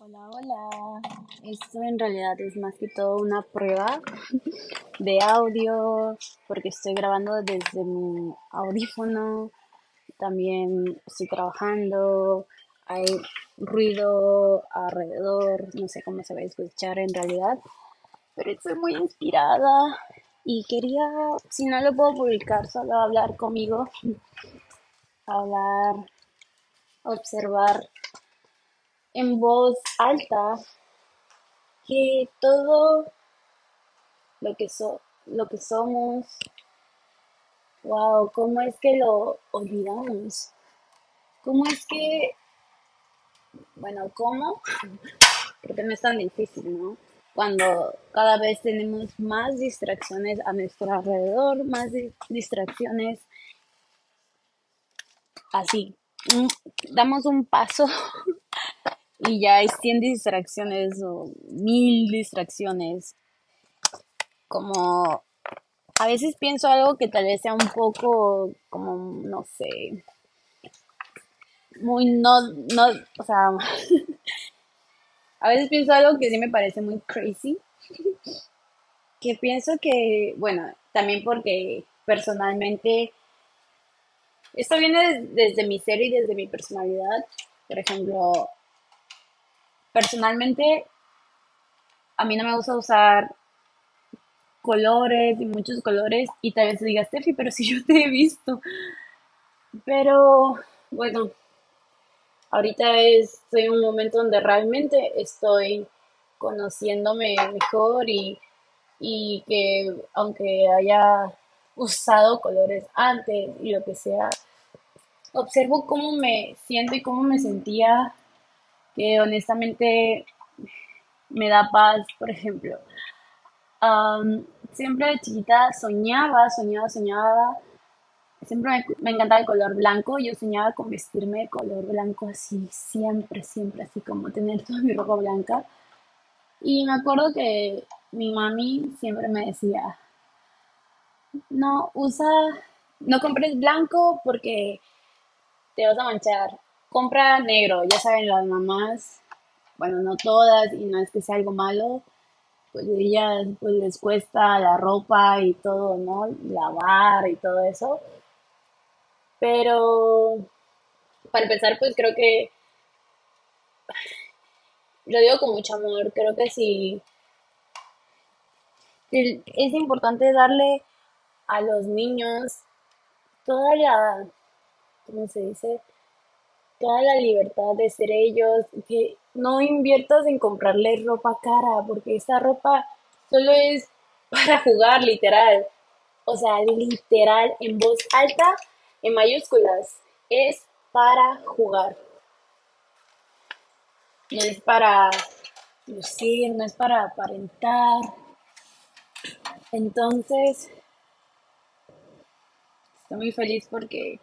Hola, hola. Esto en realidad es más que todo una prueba de audio porque estoy grabando desde mi audífono. También estoy trabajando. Hay ruido alrededor. No sé cómo se va a escuchar en realidad. Pero estoy muy inspirada y quería, si no lo puedo publicar, solo hablar conmigo. Hablar, observar en voz alta que todo lo que, so lo que somos, wow, ¿cómo es que lo olvidamos? ¿Cómo es que, bueno, cómo? Porque no es tan difícil, ¿no? Cuando cada vez tenemos más distracciones a nuestro alrededor, más di distracciones así, damos un paso y ya hay 100 distracciones o mil distracciones. Como a veces pienso algo que tal vez sea un poco como, no sé, muy no, no, o sea, a veces pienso algo que sí me parece muy crazy. Que pienso que, bueno, también porque personalmente, esto viene desde mi ser y desde mi personalidad. Por ejemplo, personalmente a mí no me gusta usar colores y muchos colores y tal vez digas, Steffi, pero si yo te he visto. Pero bueno, ahorita estoy en un momento donde realmente estoy conociéndome mejor y, y que aunque haya usado colores antes y lo que sea, observo cómo me siento y cómo me sentía que honestamente me da paz, por ejemplo. siempre de chiquita soñaba, soñaba, soñaba. Siempre me, me, encantaba el color blanco. Yo soñaba con vestirme de color blanco así, siempre, siempre, así como tener toda mi ropa blanca. Y me acuerdo que mi mami siempre me decía, no, usa, no compres blanco porque te vas a manchar compra negro, ya saben las mamás, bueno, no todas, y no es que sea algo malo, pues ellas pues les cuesta la ropa y todo, ¿no? Lavar y todo eso. Pero para empezar, pues creo que lo digo con mucho amor, creo que sí es importante darle a los niños toda la, ¿cómo se dice? Toda la libertad de ser ellos, que no inviertas en comprarle ropa cara, porque esa ropa solo es para jugar, literal. O sea, literal, en voz alta, en mayúsculas, es para jugar. No es para lucir, no es para aparentar. Entonces, estoy muy feliz porque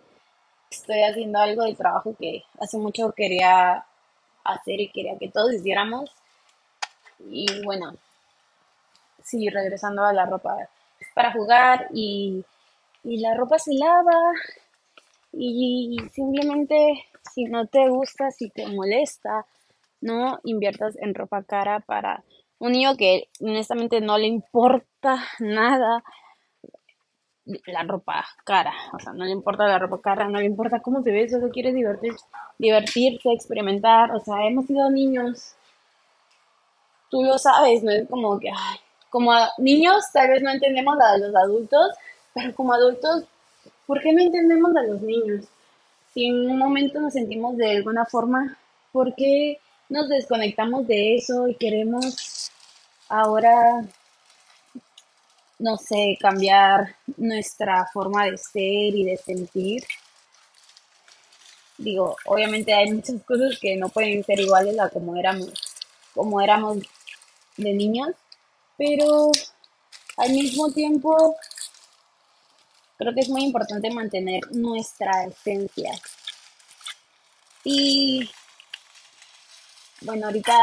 estoy haciendo algo del trabajo que hace mucho quería hacer y quería que todos hiciéramos. Y bueno, sí, regresando a la ropa para jugar y, y la ropa se lava. Y simplemente si no te gusta, si te molesta, no inviertas en ropa cara para un niño que honestamente no le importa nada la ropa cara, o sea, no le importa la ropa cara, no le importa cómo se ve, solo quiere divertirse, divertirse, experimentar, o sea, hemos sido niños, tú lo sabes, no es como que, como niños tal vez no entendemos a los adultos, pero como adultos, ¿por qué no entendemos a los niños? Si en un momento nos sentimos de alguna forma, ¿por qué nos desconectamos de eso y queremos ahora no sé, cambiar nuestra forma de ser y de sentir. Digo, obviamente hay muchas cosas que no pueden ser iguales a como éramos, como éramos de niños, pero al mismo tiempo creo que es muy importante mantener nuestra esencia. Y bueno, ahorita,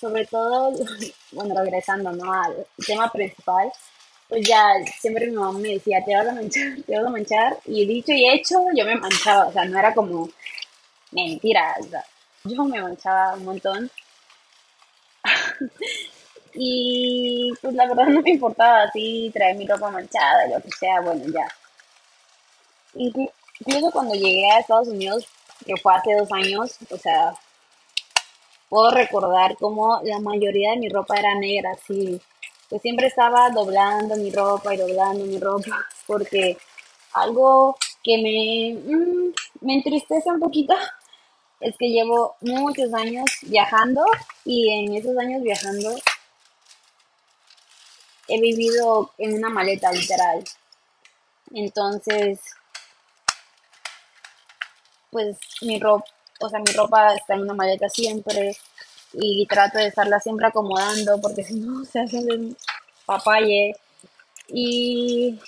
sobre todo, bueno, regresando ¿no? al tema principal, pues ya siempre mi mamá me decía, te vas a manchar, te vas a manchar. Y dicho y hecho, yo me manchaba, o sea, no era como mentira, o sea, yo me manchaba un montón. y pues la verdad no me importaba así traer mi ropa manchada, lo que sea, bueno, ya. Incluso cuando llegué a Estados Unidos, que fue hace dos años, o sea, puedo recordar como la mayoría de mi ropa era negra, así. Pues siempre estaba doblando mi ropa y doblando mi ropa, porque algo que me, mm, me entristece un poquito es que llevo muchos años viajando y en esos años viajando he vivido en una maleta literal. Entonces, pues mi ropa, o sea, mi ropa está en una maleta siempre y trato de estarla siempre acomodando porque si no se hace un papaye. Y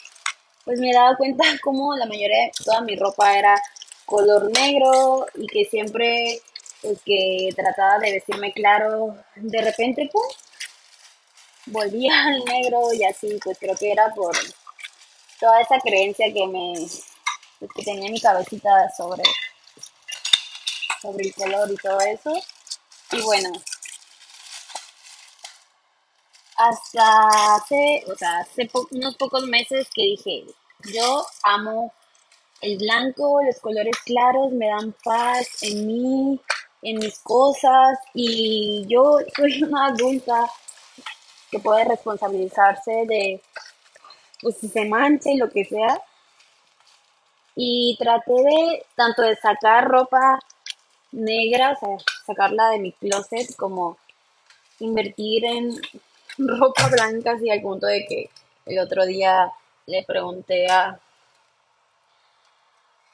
pues me he dado cuenta como la mayoría de toda mi ropa era color negro y que siempre pues que trataba de vestirme claro, de repente pues volvía al negro y así, pues creo que era por toda esa creencia que me pues, que tenía en mi cabecita sobre sobre el color y todo eso. Y bueno, hasta hace, o sea, hace unos pocos meses que dije, yo amo el blanco, los colores claros me dan paz en mí, en mis cosas y yo soy una adulta que puede responsabilizarse de, pues si se manche, lo que sea. Y traté de tanto de sacar ropa negra, sacarla de mi closet, como invertir en ropa blanca, así al punto de que el otro día le pregunté a,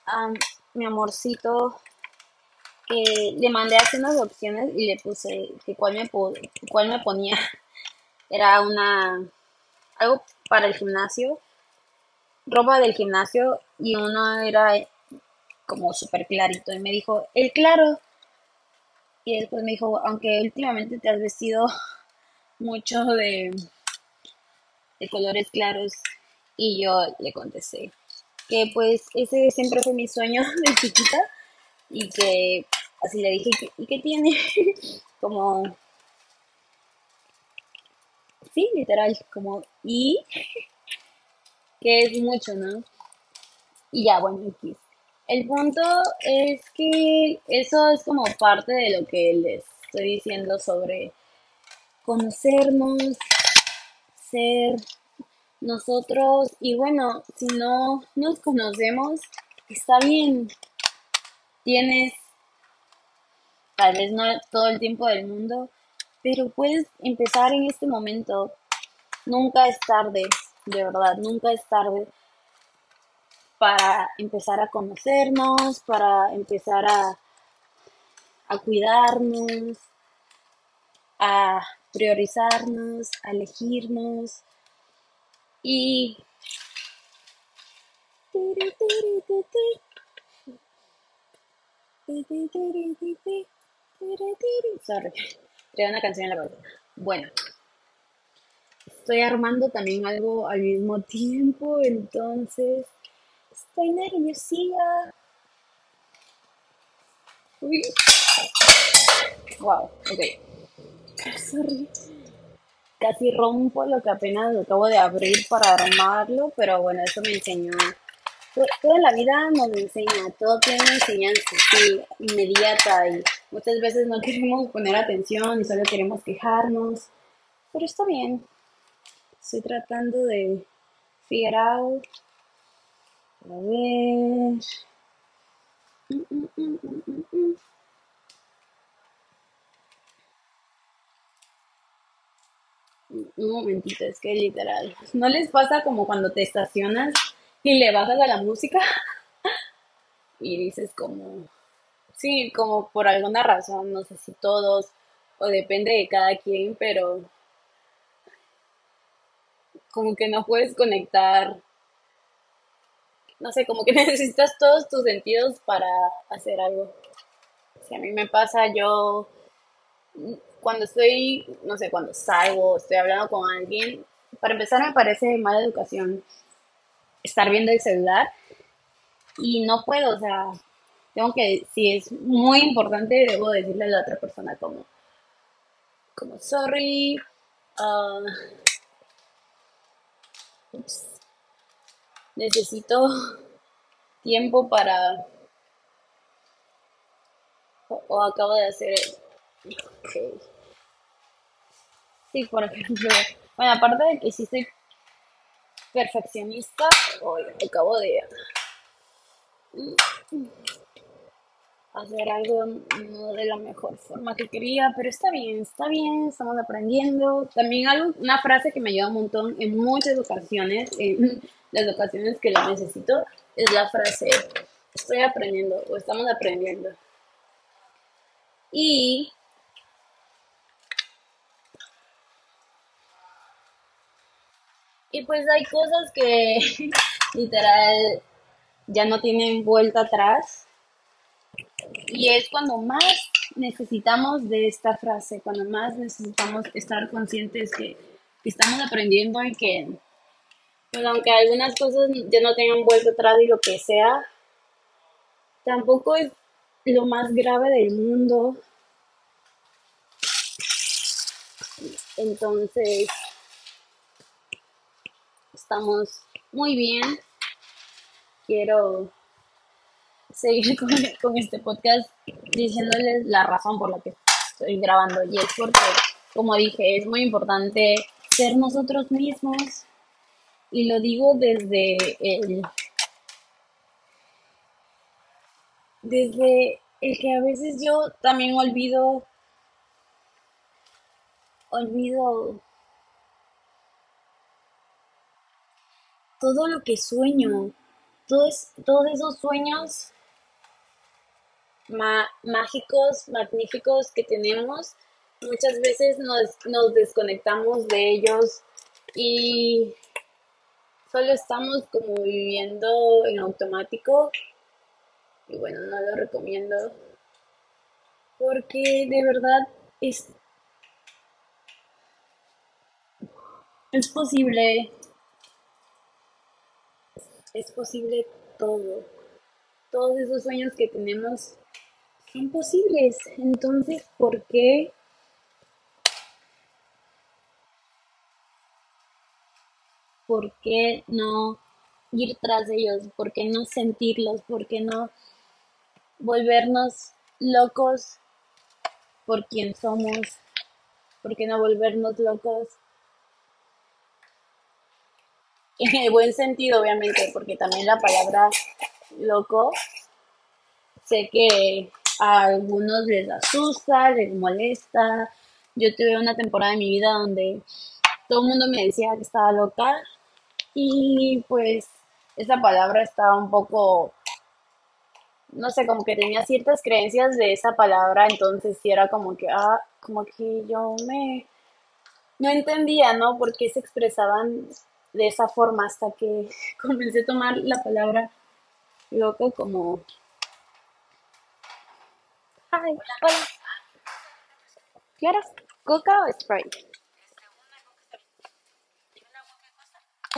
a mi amorcito que le mandé hacer unas opciones y le puse que cuál me, cuál me ponía. Era una algo para el gimnasio, ropa del gimnasio y uno era como súper clarito y me dijo, el claro. Y después me dijo, aunque últimamente te has vestido mucho de, de colores claros. Y yo le contesté que pues ese siempre fue mi sueño de chiquita y que así le dije, ¿y qué tiene? como, sí, literal, como, y que es mucho, ¿no? Y ya, bueno, el punto es que eso es como parte de lo que les estoy diciendo sobre conocernos, ser nosotros y bueno, si no nos conocemos, está bien. Tienes tal vez no todo el tiempo del mundo, pero puedes empezar en este momento. Nunca es tarde, de verdad, nunca es tarde para empezar a conocernos, para empezar a, a cuidarnos, a priorizarnos, a elegirnos y Sorry, tengo una canción en la cabeza. Bueno, estoy armando también algo al mismo tiempo, entonces Estoy nerviosa. Uy. Wow, ok. Sorry. Casi rompo lo que apenas acabo de abrir para armarlo, pero bueno, eso me enseñó. Toda la vida nos enseña, todo tiene una enseñanza inmediata y muchas veces no queremos poner atención y solo queremos quejarnos, pero está bien. Estoy tratando de figure out a ver. Un momentito, es que literal. ¿No les pasa como cuando te estacionas y le bajas a la música? y dices como, sí, como por alguna razón, no sé si todos o depende de cada quien, pero como que no puedes conectar no sé, como que necesitas todos tus sentidos para hacer algo. Si a mí me pasa, yo cuando estoy, no sé, cuando salgo, estoy hablando con alguien, para empezar me parece mala educación estar viendo el celular y no puedo, o sea, tengo que, si es muy importante, debo decirle a la otra persona como, como sorry, ah, necesito tiempo para o, acabo de hacer ok. Sí, por ejemplo, bueno, aparte de que sí soy perfeccionista, hoy acabo de hacer algo no de la mejor forma que quería, pero está bien, está bien, estamos aprendiendo. También algo, una frase que me ayuda un montón en muchas ocasiones, en las ocasiones que la necesito, es la frase, estoy aprendiendo o estamos aprendiendo. Y y pues hay cosas que literal ya no tienen vuelta atrás. Y es cuando más necesitamos de esta frase, cuando más necesitamos estar conscientes que, estamos aprendiendo y que, pues aunque algunas cosas ya no tengan vuelta atrás y lo que sea, tampoco es lo más grave del mundo. Entonces, estamos muy bien. Quiero seguir con, este podcast diciéndoles la razón por la que estoy grabando. Y es porque, como dije, es muy importante ser nosotros mismos. Y lo digo desde el desde el que a veces yo también olvido olvido todo lo que sueño, todos, todos esos sueños mágicos, magníficos que tenemos, muchas veces nos, nos desconectamos de ellos y solo estamos como viviendo en automático. Y bueno, no lo recomiendo porque de verdad es, es posible. Es posible todo. Todos esos sueños que tenemos son posibles. Entonces, ¿por qué? ¿Por qué no ir tras ellos? ¿Por qué no sentirlos? ¿Por qué no volvernos locos por quien somos? ¿Por qué no volvernos locos en el buen sentido, obviamente, porque también la palabra loco, sé que a algunos les asusta, les molesta. Yo tuve una temporada de mi vida donde todo el mundo me decía que estaba loca y pues esa palabra estaba un poco, no sé, como que tenía ciertas creencias de esa palabra, entonces sí era como que, ah, como que yo me, no entendía, ¿no? Por qué se expresaban de esa forma hasta que comencé a tomar la palabra loco como... Hi, hola. ¿Quieres coca o Sprite?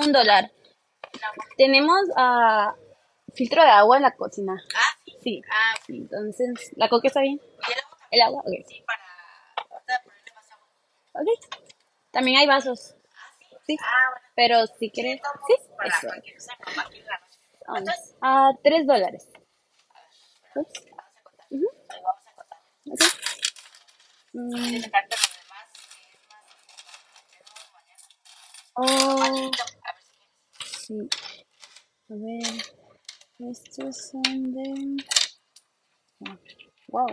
Un dólar. Tenemos uh, filtro de agua en la cocina. Ah, sí. Sí. Ah, Entonces, ¿la coca está bien? ¿y el agua? ¿El agua? Ok. Sí, para. Ok. También hay vasos. Ah, sí. Sí. Ah, bueno. Pero si quieres... Sí, eso. Ah, tres dólares. Ups. Oh, sí. A ver. Estos son de. ah, Wow.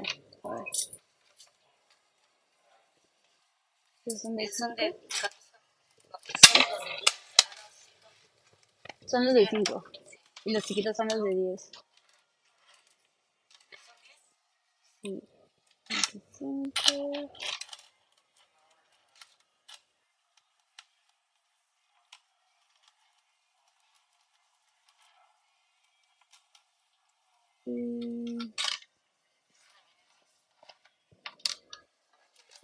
Estos son de. son de... Son los de 5. Y los chiquitos son los de 10. Sí. 25. Mm.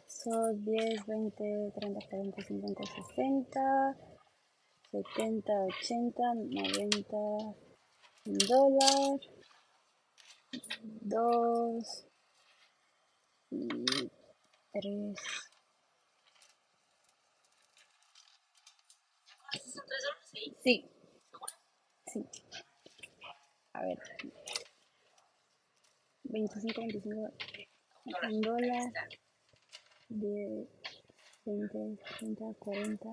Son 10, 20, 30, 40, 50, 60, 70, 80, 90, un dólar, dos y tres. Sí. Sí. A ver. 25, 25. Un dólar. De 20, 30, 40.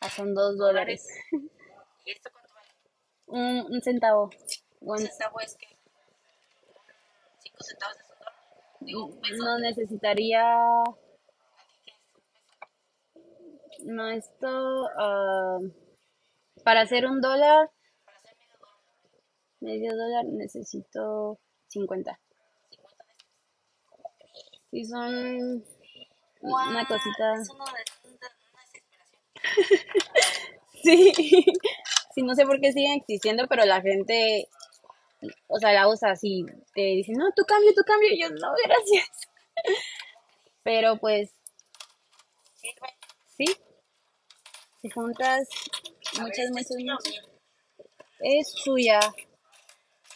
Ah, son dos dólares. ¿Y esto cuánto vale? Un, un centavo. Un centavo es que Centavos un dólar. Digo, un peso. no necesitaría. No, esto. ah, para hacer un dólar, Para hacer medio dólar. medio dólar, necesito 50. 50 de estos. Sí, son Guau, una cosita. Es de, una, una desesperación. Sí. Sí, no sé por qué siguen existiendo, pero la gente, o sea, la usa así. Te dicen, no, tu cambio, tu cambio. Y yo, no, gracias. Pero pues, sí. Si juntas muchas, ¿este es muchas, muchas. Es suya.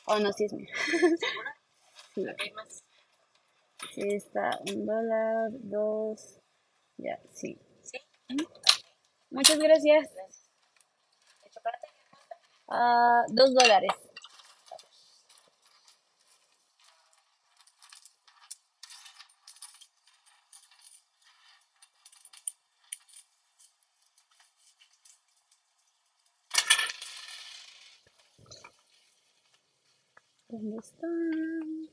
Oh, no, sí es mía. Sí. Está un dólar, dos. Ya, sí. ¿Sí? Muchas gracias. Ah, dos dólares. ¿Dónde están?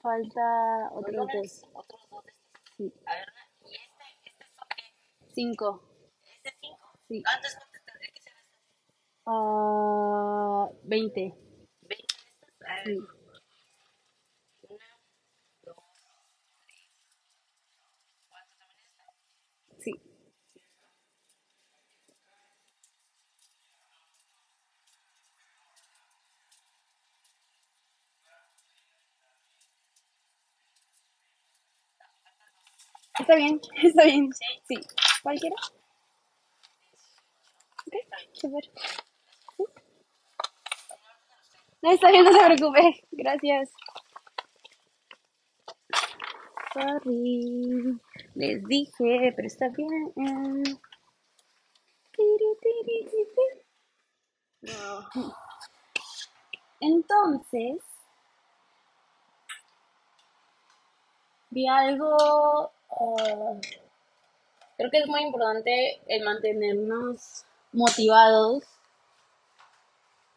Falta ¿Dos otros dos. Otros dos de estos. Sí. A ver, ¿y este? ¿Este? Cinco. ¿Este cinco? Sí. ¿Antes cuánto tendría que ser este? Ah, veinte. ¿20 de estas? A ver. Sí. Una, dos, tres, cuatro también esta. Sí. Está bien, está bien. Sí. ¿Cualquiera? Ok, súper. Sí. No, está bien, no se preocupe. Gracias. Sorry. Les dije, pero está bien. No. Entonces, vi algo. Ah, creo que es muy importante el mantenernos motivados.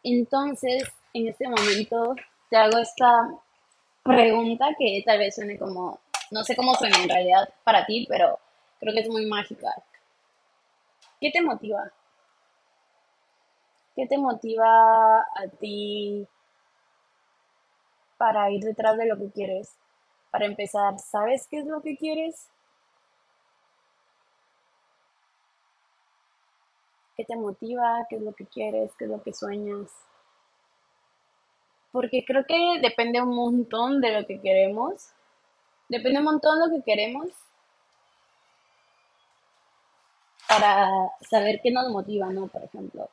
Entonces, en este momento te hago esta pregunta que tal vez suene como, no sé cómo suena en realidad para ti, pero creo que es muy mágica. ¿Qué te motiva? ¿Qué te motiva a ti para ir detrás de lo que quieres? Para empezar, ¿sabes qué es lo que quieres? ¿Qué te motiva? ¿Qué es lo que quieres? ¿Qué es lo que sueñas? Porque creo que depende un montón de lo que queremos. Depende un montón de lo que queremos para saber qué nos motiva, ¿no? Por ejemplo,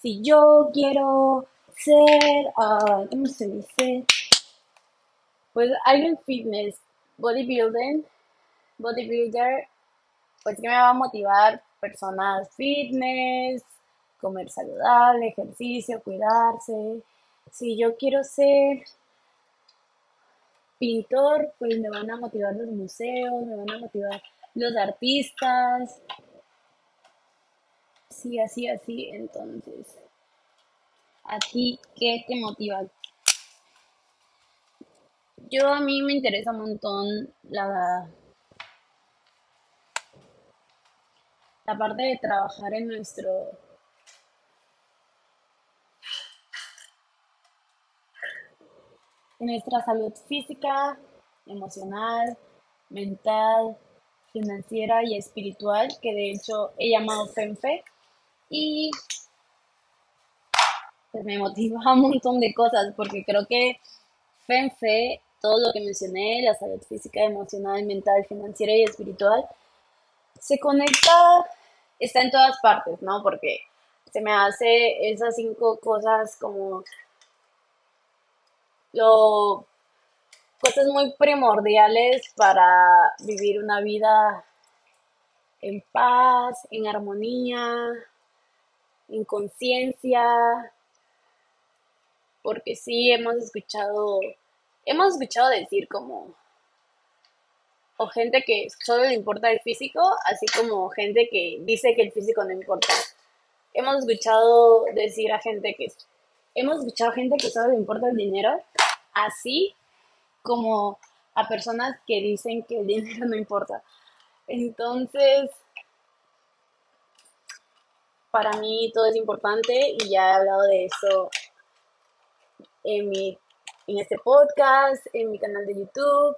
si yo quiero ser, ah, ¿cómo se dice? Pues alguien fitness, bodybuilding, bodybuilder, pues que me va a motivar personas fitness, comer saludable, ejercicio, cuidarse. Si yo quiero ser pintor, pues me van a motivar los museos, me van a motivar los artistas. Sí, así, así. Entonces, ¿a ti qué te motiva? Yo a mí me interesa un montón la, la parte de trabajar en nuestro en nuestra salud física, emocional, mental, financiera y espiritual, que de hecho he llamado FEMFE, y pues me motiva un montón de cosas, porque creo que FEMFE, todo lo que mencioné, la salud física, emocional, mental, financiera y espiritual, se conecta, está en todas partes, ¿no? Porque se me hace esas cinco cosas como lo cosas muy primordiales para vivir una vida en paz, en armonía, en conciencia, porque sí hemos escuchado, hemos escuchado decir como, o gente que solo le importa el físico, así como gente que dice que el físico no importa. Hemos escuchado decir a gente que, hemos escuchado a gente que solo le importa el dinero, así como a personas que dicen que el dinero no importa. Entonces, para mí todo es importante y ya he hablado de eso en, mi, en este podcast, en mi canal de YouTube.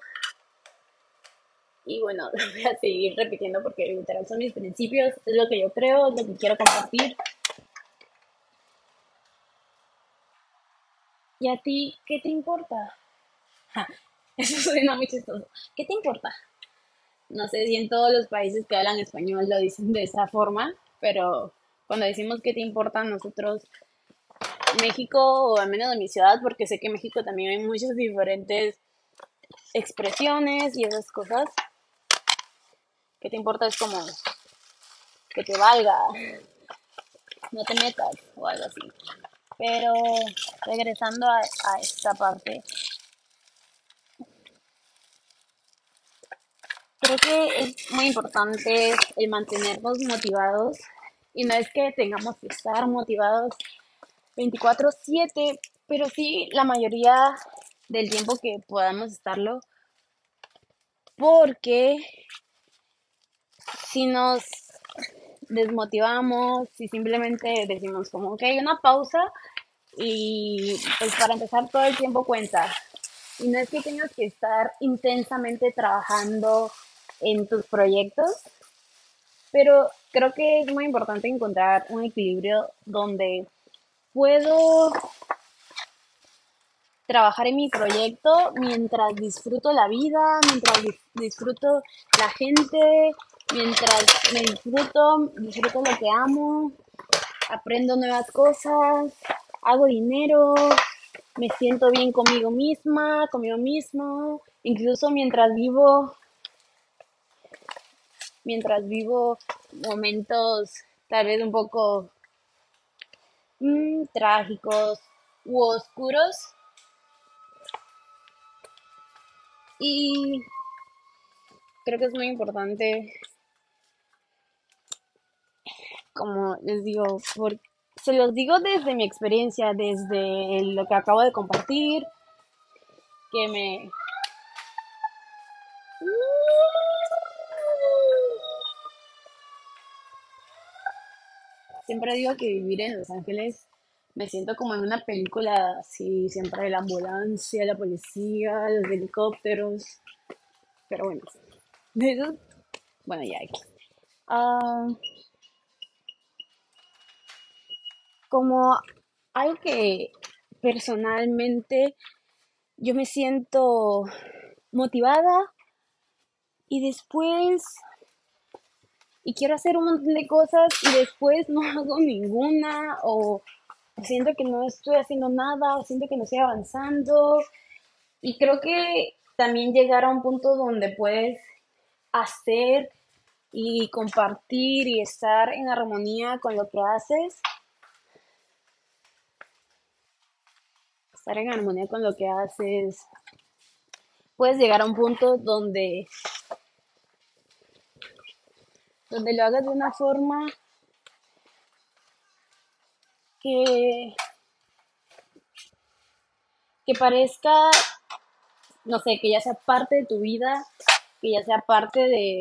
Y bueno, lo voy a seguir repitiendo porque literal son mis principios, es lo que yo creo, es lo que quiero compartir. ¿Y a ti qué te importa? eso suena muy chistoso. ¿Qué te importa? No sé si en todos los países que hablan español lo dicen de esa forma, pero cuando decimos qué te importa nosotros, México, o al menos de mi ciudad, porque sé que en México también hay muchas diferentes expresiones y esas cosas. ¿Qué te importa? Es como que te valga, no te metas o algo así. Pero regresando a, a esta parte, creo que es muy importante el mantenernos motivados y no es que tengamos que estar motivados 24/7, pero sí la mayoría del tiempo que podamos estarlo, porque si nos desmotivamos, si simplemente decimos como hay una pausa y pues para empezar todo el tiempo cuenta. Y no es que tengas que estar intensamente trabajando en tus proyectos, pero creo que es muy importante encontrar un equilibrio donde puedo trabajar en mi proyecto mientras disfruto la vida, mientras disfruto la gente, mientras me disfruto, disfruto lo que amo, aprendo nuevas cosas, hago dinero, me siento bien conmigo misma, conmigo mismo, incluso mientras vivo mientras vivo momentos tal vez un poco mm, trágicos u oscuros. Y creo que es muy importante, como les digo, se los digo desde mi experiencia, desde lo que acabo de compartir, que me siempre digo que vivir en Los Ángeles me siento como en una película así, siempre la ambulancia, la policía, los helicópteros. Pero bueno, de eso, bueno, ya. Uh, como algo que personalmente yo me siento motivada y después y quiero hacer un montón de cosas y después no hago ninguna o siento que no estoy haciendo nada o siento que no estoy avanzando. Y creo que también llegar a un punto donde puedes hacer y compartir y estar en armonía con lo que haces. Estar en armonía con lo que haces. Puedes llegar a un punto donde donde lo hagas de una forma que, que parezca, no sé, que ya sea parte de tu vida, que ya sea parte de,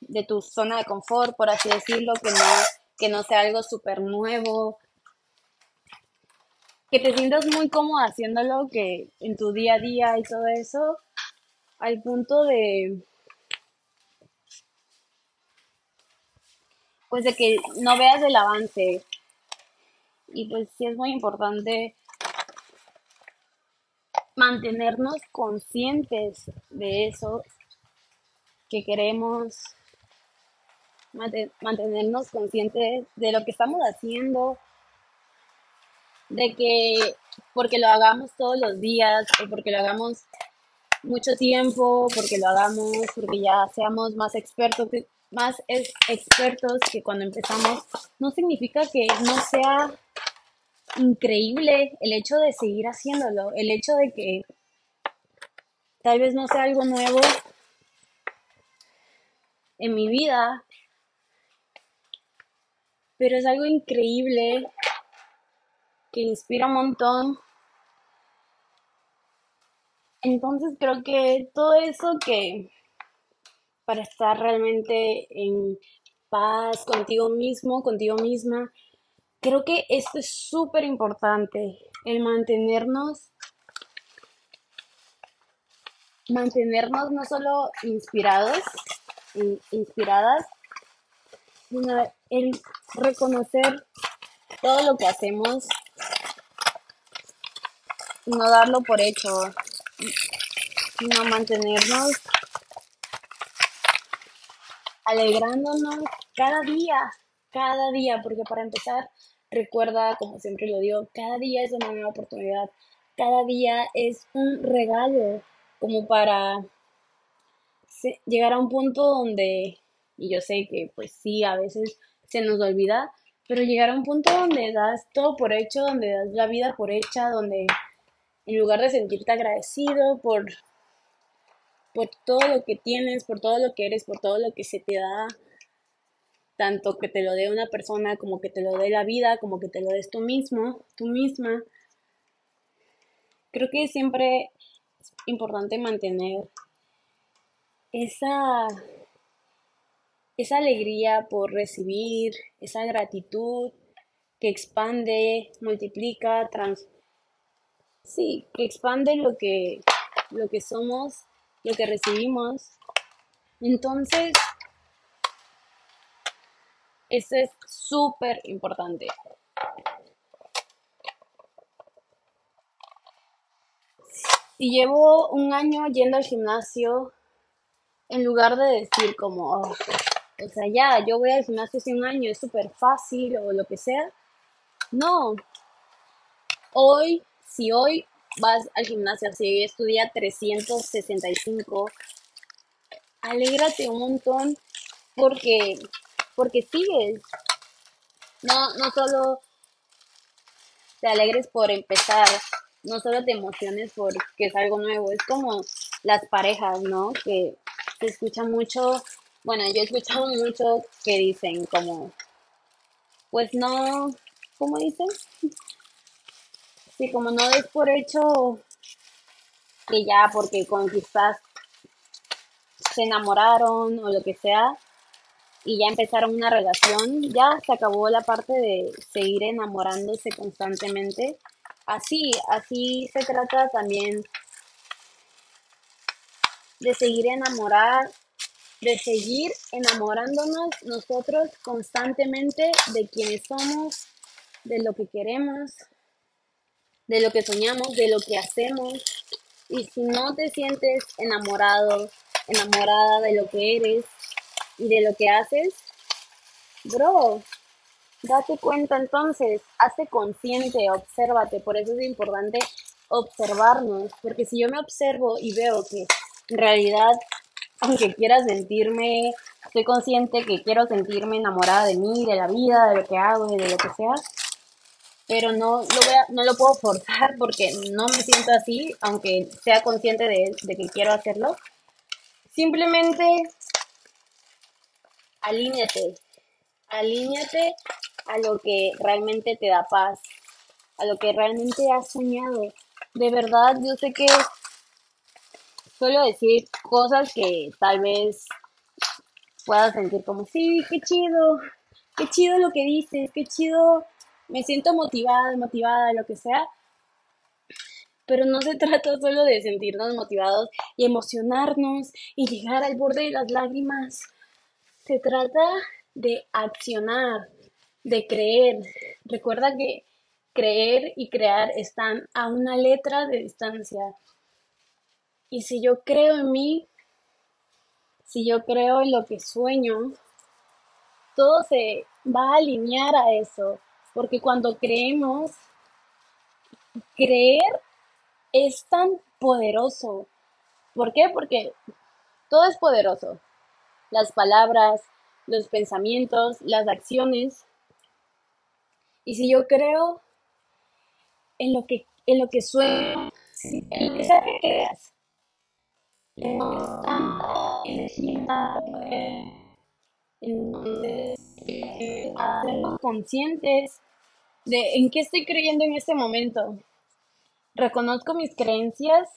de tu zona de confort, por así decirlo, que no, que no sea algo súper nuevo, que te sientas muy cómodo haciéndolo, que en tu día a día y todo eso, al punto de, pues de que no veas el avance. Y pues sí es muy importante mantenernos conscientes de eso que queremos, mantenernos conscientes de lo que estamos haciendo de que porque lo hagamos todos los días o porque lo hagamos mucho tiempo, porque lo hagamos, porque ya seamos más expertos, más expertos que cuando empezamos, no significa que no sea increíble el hecho de seguir haciéndolo, el hecho de que tal vez no sea algo nuevo en mi vida, pero es algo increíble que inspira un montón. Entonces creo que todo eso que para estar realmente en paz contigo mismo, contigo misma, creo que esto es súper importante, el mantenernos, mantenernos no solo inspirados, inspiradas, sino el reconocer todo lo que hacemos no darlo por hecho, sino mantenernos alegrándonos cada día, cada día, porque para empezar, recuerda, como siempre lo digo, cada día es una nueva oportunidad, cada día es un regalo, como para llegar a un punto donde, y yo sé que pues sí, a veces se nos olvida, pero llegar a un punto donde das todo por hecho, donde das la vida por hecha, donde en lugar de sentirte agradecido por, por todo lo que tienes, por todo lo que eres, por todo lo que se te da, tanto que te lo dé una persona como que te lo dé la vida, como que te lo des tú mismo, tú misma. Creo que siempre es importante mantener esa, esa alegría por recibir, esa gratitud que expande, multiplica, trans, Sí, que expande lo que, lo que somos, lo que recibimos. Entonces, eso es súper importante. Si llevo un año yendo al gimnasio, en lugar de decir como, oh, o sea, ya, yo voy al gimnasio hace un año, es súper fácil o lo que sea. No. Hoy si hoy vas al gimnasio, si hoy es tu día 365, alégrate un montón porque, porque sigues. No, no solo te alegres por empezar, no solo te emociones porque es algo nuevo, es como las parejas, ¿no? Que se escucha mucho, bueno, yo he escuchado mucho que dicen como, pues no, ¿cómo dicen? Sí, como no des por hecho que ya porque quizás se enamoraron o lo que sea y ya empezaron una relación, ya se acabó la parte de seguir enamorándose constantemente. Así, así se trata también de seguir enamorar, de seguir enamorándonos nosotros constantemente de quienes somos, de lo que queremos, de lo que soñamos, de lo que hacemos. Y si no te sientes enamorado, enamorada de lo que eres y de lo que haces, bro, date cuenta entonces, hazte consciente, obsérvate. Por eso es importante observarnos, porque si yo me observo y veo que en realidad, aunque quiera sentirme, estoy consciente que quiero sentirme enamorada de mí, de la vida, de lo que hago y de lo que sea, pero no lo, voy no lo puedo forzar porque no me siento así, aunque sea consciente de, de que quiero hacerlo. Simplemente alíñate, alíñate a lo que realmente te da paz, a lo que realmente has soñado. De verdad, yo sé que suelo decir cosas que tal vez puedas sentir como, sí, qué chido, qué chido lo que dices, qué chido me siento motivada, motivada, lo que sea. Pero no se trata solo de sentirnos motivados y emocionarnos y llegar al borde de las lágrimas. Se trata de accionar, de creer. Recuerda que creer y crear están a una letra de distancia. Y si yo creo en mí, si yo creo en lo que sueño, todo se va a alinear a eso. Porque cuando creemos creer es tan poderoso. ¿Por qué? Porque todo es poderoso. Las palabras, los pensamientos, las acciones. Y si yo creo en lo que, en lo que sueño, en lo que sea que creas, tanta energía. Entonces, hacernos conscientes de en qué estoy creyendo en este momento. Reconozco mis creencias,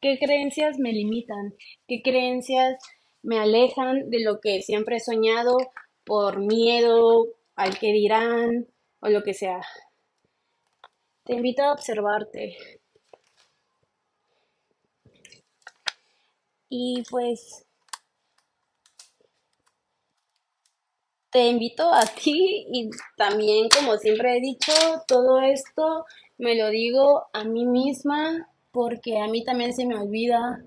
qué creencias me limitan, qué creencias me alejan de lo que siempre he soñado por miedo al que dirán o lo que sea. Te invito a observarte. Y pues te invito a ti y también, como siempre he dicho, todo esto me lo digo a mí misma porque a mí también se me olvida,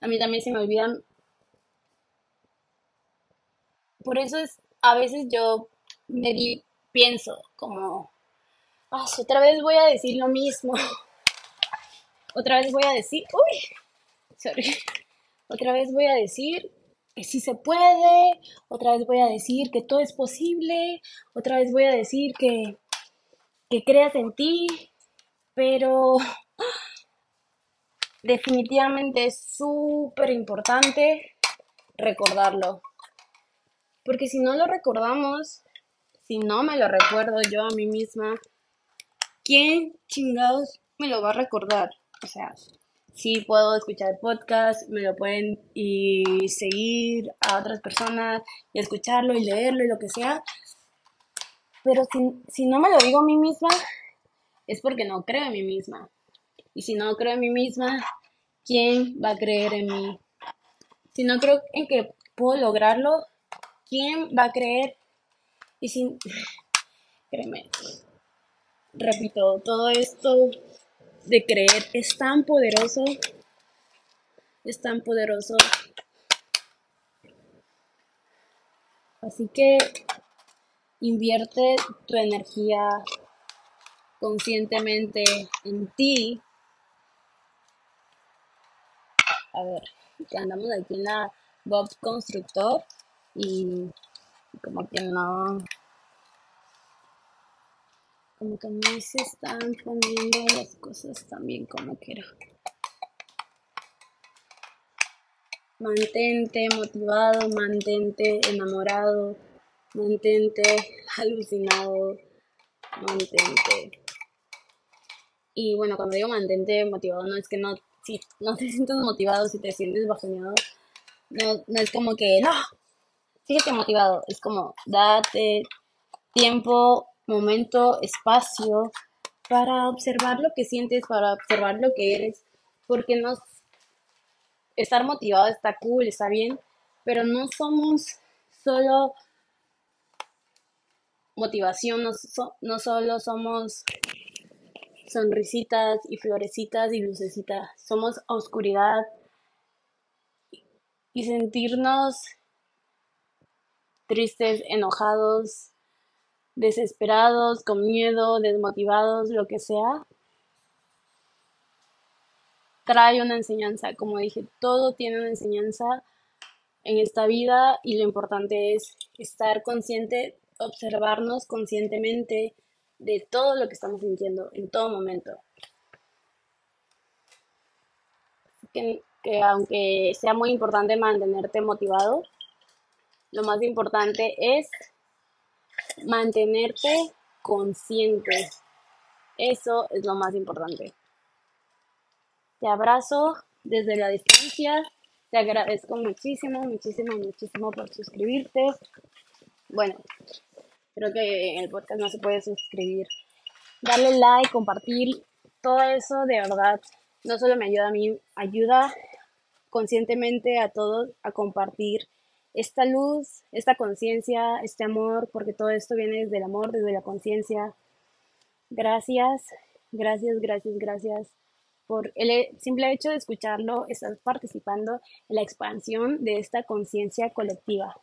a mí también se me olvidan. Por eso es, a veces yo me pienso como, ah, otra vez voy a decir lo mismo, otra vez voy a decir, uy, sorry, otra vez voy a decir que sí se puede, otra vez voy a decir que todo es posible, otra vez voy a decir que, que creas en ti, pero definitivamente es súper importante recordarlo. Porque si no lo recordamos, si no me lo recuerdo yo a mí misma, ¿quién chingados me lo va a recordar? O sea, sí puedo escuchar podcast, me lo pueden y seguir a otras personas y escucharlo y leerlo y lo que sea. Pero si, si no me lo digo a mí misma, es porque no creo en mí misma. Y si no creo en mí misma, ¿quién va a creer en mí? Si no creo en que puedo lograrlo, ¿quién va a creer? Y si, créeme, repito, todo esto de creer es tan poderoso, es tan poderoso. Así que invierte tu energía conscientemente en ti. A ver, andamos aquí en la Bob Constructor y como que no como que no se están poniendo las cosas tan bien como quiero. Mantente motivado, mantente enamorado, mantente alucinado, mantente. Y bueno, cuando digo mantente motivado, no es que no, si no te sientes motivado, si te sientes bajoneado, no, no es como que, no, síguete motivado, es como, date tiempo momento, espacio para observar lo que sientes, para observar lo que eres, porque no estar motivado está cool, está bien, pero no somos solo motivación, no, no solo somos sonrisitas y florecitas y lucecitas, somos oscuridad y sentirnos tristes, enojados, desesperados, con miedo, desmotivados, lo que sea, trae una enseñanza. Como dije, todo tiene una enseñanza en esta vida y lo importante es estar consciente, observarnos conscientemente de todo lo que estamos sintiendo en todo momento. Que, que aunque sea muy importante mantenerte motivado, lo más importante es mantenerte consciente. Eso es lo más importante. Te abrazo desde la distancia. Te agradezco muchísimo, muchísimo, muchísimo por suscribirte. Bueno, creo que en el podcast no se puede suscribir. Darle like, compartir, todo eso de verdad no solo me ayuda a mí, ayuda conscientemente a todos a compartir esta luz, esta conciencia, este amor, porque todo esto viene desde el amor, desde la conciencia. Gracias, gracias, gracias, gracias por el simple hecho de escucharlo, estás participando en la expansión de esta conciencia colectiva.